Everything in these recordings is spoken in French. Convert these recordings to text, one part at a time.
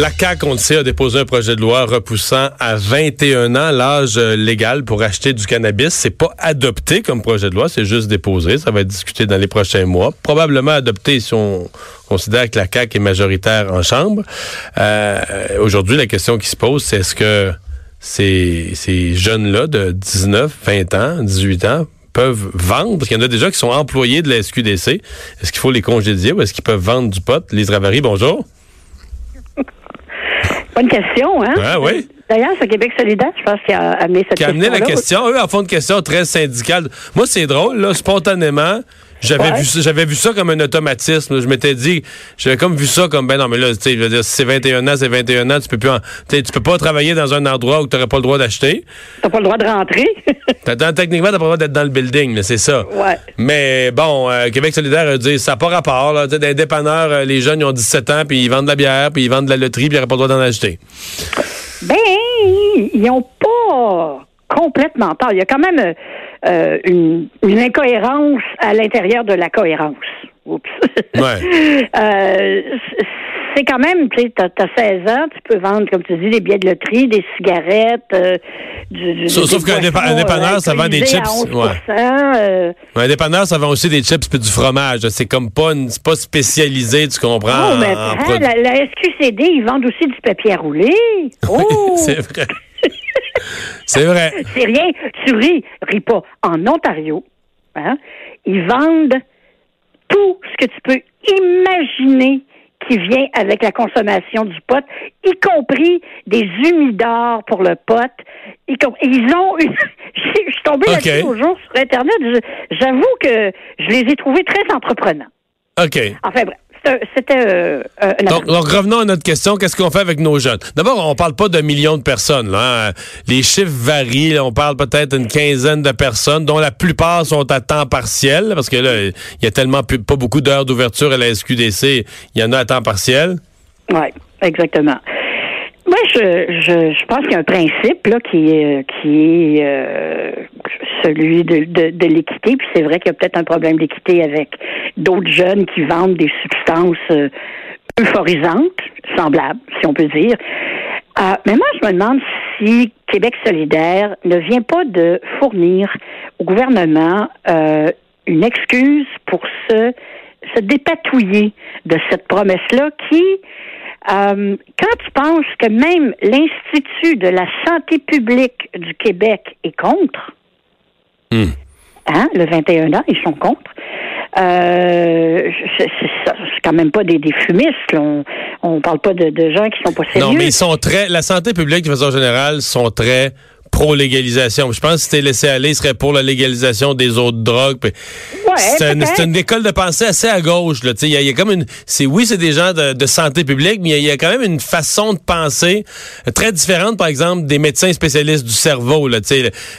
La CAQ, on le sait, a déposé un projet de loi repoussant à 21 ans l'âge euh, légal pour acheter du cannabis. C'est pas adopté comme projet de loi, c'est juste déposé. Ça va être discuté dans les prochains mois. Probablement adopté si on considère que la CAQ est majoritaire en Chambre. Euh, Aujourd'hui, la question qui se pose, c'est est-ce que ces, jeunes-là de 19, 20 ans, 18 ans peuvent vendre, parce qu'il y en a déjà qui sont employés de la SQDC. Est-ce qu'il faut les congédier ou est-ce qu'ils peuvent vendre du pot? Lise Ravary, bonjour. Bonne question, hein? Ah oui. D'ailleurs, c'est Québec solidaire, je pense, qui a amené cette Qui a amené la question. question. Eux, en fond, une question très syndicale. Moi, c'est drôle, là, spontanément. J'avais Ouais. vu ça, j'avais vu ça comme un automatisme. Je m'étais dit, j'avais comme vu ça comme ben non mais là, tu sais, je veux dire, si c'est 21 ans, c'est 21 ans, tu peux plus, en- tu peux pas travailler dans un endroit où tu n'aurais pas le droit d'acheter. T'as pas le droit de rentrer. T'as- Techniquement, t'as pas le droit d'être dans le building, mais c'est ça. Ouais. Mais bon, euh, Québec solidaire a dit, ça n'a pas rapport. Là, Tu sais, dans les dépanneurs, euh, les jeunes, ils ont 17 ans, puis ils vendent de la bière, puis ils vendent de la loterie, puis ils n'auraient pas le droit d'en acheter. Ben, ils n'ont pas complètement tort. Il y a quand même euh, une, une incohérence à l'intérieur de la cohérence. Oups. Ouais. Euh, c'est quand même, tu sais, t'as as 16 ans, tu peux vendre, comme tu dis, des billets de loterie, des cigarettes, euh, du, du, Sauf- qu'un dépa- dépanneur, ça vend des chips, 11%, euh, Un dépanneur, ça vend aussi des chips puis du fromage. C'est comme pas, une- pas spécialisé, tu comprends? Oh, mais en- en la, la SQCD, ils vendent aussi du papier à rouler. Oh! C'est vrai. c'est vrai. C'est rien. Tu ris, ris pas. En Ontario, hein, ils vendent tout ce que tu peux imaginer qui vient avec la consommation du pot, y compris des humidors pour le pot. y Ils ont une... Je suis tombée OK. là-dessus aujourd'hui sur Internet. J'avoue que je les ai trouvés très entreprenants. OK. Enfin bref, c'était- euh, un Donc, donc, revenons à notre question. Qu'est-ce qu'on fait avec nos jeunes? D'abord, on parle pas de millions de personnes. Là, hein. Les chiffres varient. là. On parle peut-être d'une quinzaine de personnes, dont la plupart sont à temps partiel, parce que là, il y a tellement pas beaucoup d'heures d'ouverture à la SQDC. Il y en a à temps partiel. Oui, exactement. Je, je, je pense qu'il y a un principe là, qui est, qui est euh, celui de, de, de l'équité. Puis c'est vrai qu'il y a peut-être un problème d'équité avec d'autres jeunes qui vendent des substances euh, euphorisantes, semblables, si on peut dire. Euh, mais moi, je me demande si Québec solidaire ne vient pas de fournir au gouvernement euh, une excuse pour se, se dépatouiller de cette promesse-là qui, euh, quand tu penses que même l'Institut de la santé publique du Québec est contre, Hmm. hein, le 21 ans, ils sont contre. Euh, c'est quand même pas des, des fumistes. là. On, on parle pas de, de gens qui sont pas sérieux. Non, mais ils sont très. La santé publique, de façon générale, sont très pro-légalisation. Je pense que si c'était laissé aller, ils seraient pour la légalisation des autres drogues. Ouais, c'est une, une école de pensée assez à gauche. Là. Il y, a- il y a comme une. C'est oui, c'est des gens de, de santé publique, mais il y a- il y, a quand même une façon de penser très différente, par exemple, des médecins spécialistes du cerveau. Là.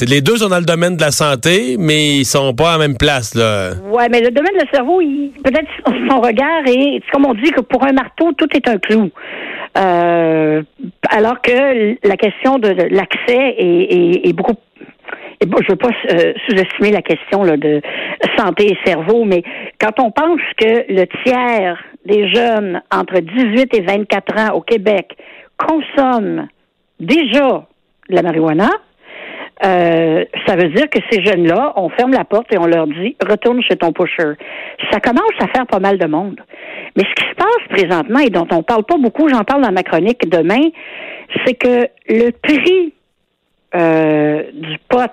Les deux sont dans le domaine de la santé, mais ils sont pas à la même place. Là. Ouais, mais le domaine du cerveau, il- peut-être son regard est, c'est comme on dit que pour un marteau, tout est un clou. Euh, alors que la question de, l'accès est, est- est beaucoup. je veux pas euh, sous-estimer la question là, de santé et cerveau, mais quand on pense que le tiers des jeunes entre 18 et 24 ans au Québec consomment déjà de la marijuana, euh, ça veut dire que ces jeunes-là, on ferme la porte et on leur dit retourne chez ton pusher. Ça commence à faire pas mal de monde. Mais ce qui se passe présentement et dont on parle pas beaucoup, j'en parle dans ma chronique demain, c'est que le prix euh, du pot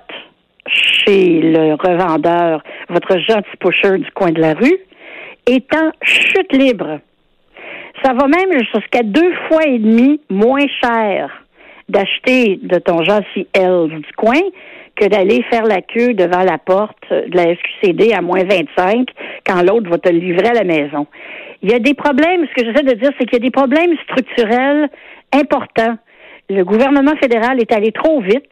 chez le revendeur, votre gentil pusher du coin de la rue, est en chute libre. Ça va même jusqu'à deux fois et demi moins cher d'acheter de ton gentil L du coin que d'aller faire la queue devant la porte de la SQCD à moins 25 quand l'autre va te livrer à la maison. Il y a des problèmes, ce que j'essaie de dire, c'est qu'il y a des problèmes structurels importants. Le gouvernement fédéral est allé trop vite.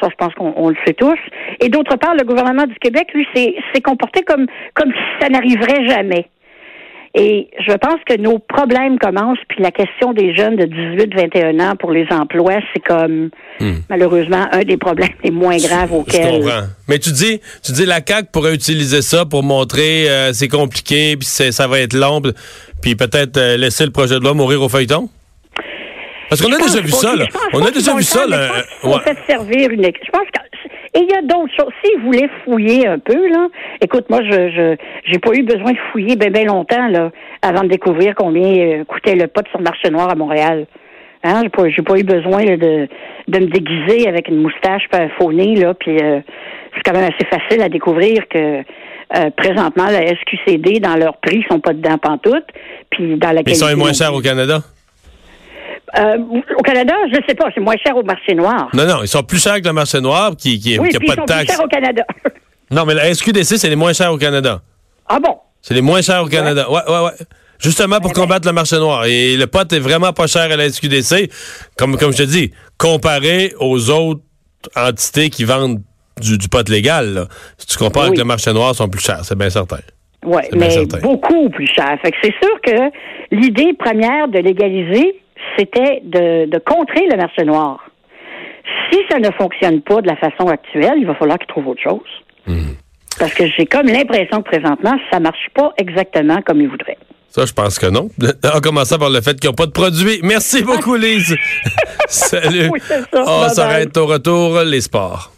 Ça, je pense qu'on on le fait tous. Et d'autre part, le gouvernement du Québec, lui, s'est s'est comporté comme, comme si ça n'arriverait jamais. Et je pense que nos problèmes commencent, puis la question des jeunes de 18-21 ans pour les emplois, c'est comme malheureusement un des problèmes les moins graves Hmm. Je auxquels. comprends. Mais tu dis, tu dis la CAQ pourrait utiliser ça pour montrer euh, c'est compliqué, puis ça va être long, puis- peut-être euh, laisser le projet de loi mourir au feuilleton? Parce qu'on a déjà vu ça, là. On a déjà vu ça, là. Je pense Ouais. fait servir une équipe. Je pense que et il y a d'autres choses. S'ils voulaient fouiller un peu, là, écoute, moi, je je j'ai pas eu besoin de fouiller bien ben longtemps là, avant de découvrir combien euh, coûtait le pot sur le marché noir à Montréal. Hein, j'ai pas, j'ai pas eu besoin là, de, de me déguiser avec une moustache puis un faux nez, là, puis euh, c'est quand même assez facile à découvrir que euh, présentement, la SQCD, dans leurs prix, sont pas dedans pantoute, puis dans la Mais ils sont qualité moins chers au Canada? Euh, au Canada, je sais pas, c'est moins cher au marché noir. Non, non, ils sont plus chers que le marché noir, qui qui, Oui, qui a puis pas ils sont de plus taxes. chers au Canada. Non, mais la SQDC, c'est les moins chers au Canada. ah bon? C'est les moins chers au Canada. Ouais, ouais, ouais. Justement pour combattre le marché noir. Et le pot est vraiment pas cher à la SQDC, comme, comme je te dis, comparé aux autres entités qui vendent du, du pot légal. là. Si tu compares Oui. avec le marché noir, ils sont plus chers, c'est bien certain. Oui, mais certain. beaucoup plus cher. Fait que c'est sûr que l'idée première de légaliser, c'était de, de contrer le marché noir. Si ça ne fonctionne pas de la façon actuelle, il va falloir qu'ils trouvent autre chose. Mhm. Parce que j'ai comme l'impression que présentement, ça marche pas exactement comme ils voudraient. Ça, je pense que non. En commençant par le fait qu'ils n'ont pas de produits. Merci beaucoup, Lise. Salut. Oui, ça. On s'arrête au retour, les sports.